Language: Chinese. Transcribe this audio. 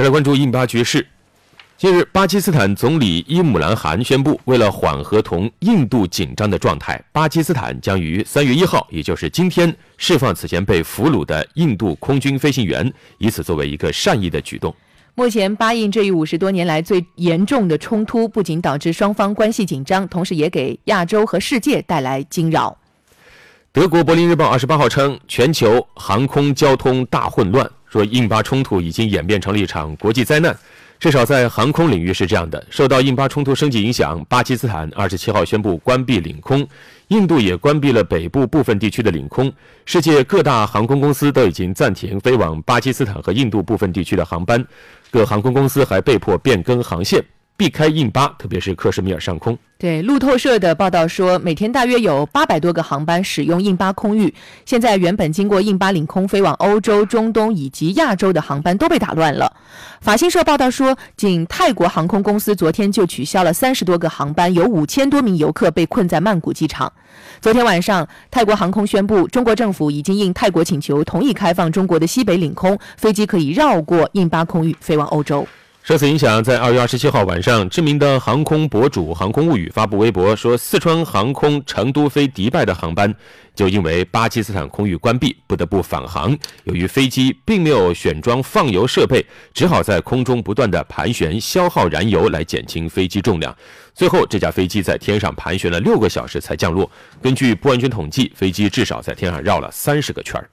再来关注印巴局势。近日，巴基斯坦总理伊姆兰汗宣布，为了缓和同印度紧张的状态，巴基斯坦将于三月一号，也就是今天，释放此前被俘虏的印度空军飞行员，以此作为一个善意的举动。目前，巴印这一五十多年来最严重的冲突，不仅导致双方关系紧张，同时也给亚洲和世界带来惊扰。德国《柏林日报》二十八号称，全球航空交通大混乱，说印巴冲突已经演变成了一场国际灾难。至少在航空领域是这样的。受到印巴冲突升级影响，巴基斯坦二十七号宣布关闭领空，印度也关闭了北部部分地区的领空。世界各大航空公司都已经暂停飞往巴基斯坦和印度部分地区的航班，各航空公司还被迫变更航线。避开印巴，特别是克什米尔上空。对路透社的报道说，每天大约有八百多个航班使用印巴空域。现在原本经过印巴领空飞往欧洲、中东以及亚洲的航班都被打乱了。法新社报道说，仅泰国航空公司昨天就取消了三十多个航班，有五千多名游客被困在曼谷机场。昨天晚上，泰国航空宣布，中国政府已经应泰国请求同意开放中国的西北领空，飞机可以绕过印巴空域飞往欧洲。受此影响，在二月二十七号晚上，知名的航空博主“航空物语”发布微博说，四川航空成都飞迪拜的航班就因为巴基斯坦空域关闭，不得不返航。由于飞机并没有选装放油设备，只好在空中不断的盘旋，消耗燃油来减轻飞机重量。最后，这架飞机在天上盘旋了六个小时才降落。根据不完全统计，飞机至少在天上绕了三十个圈儿。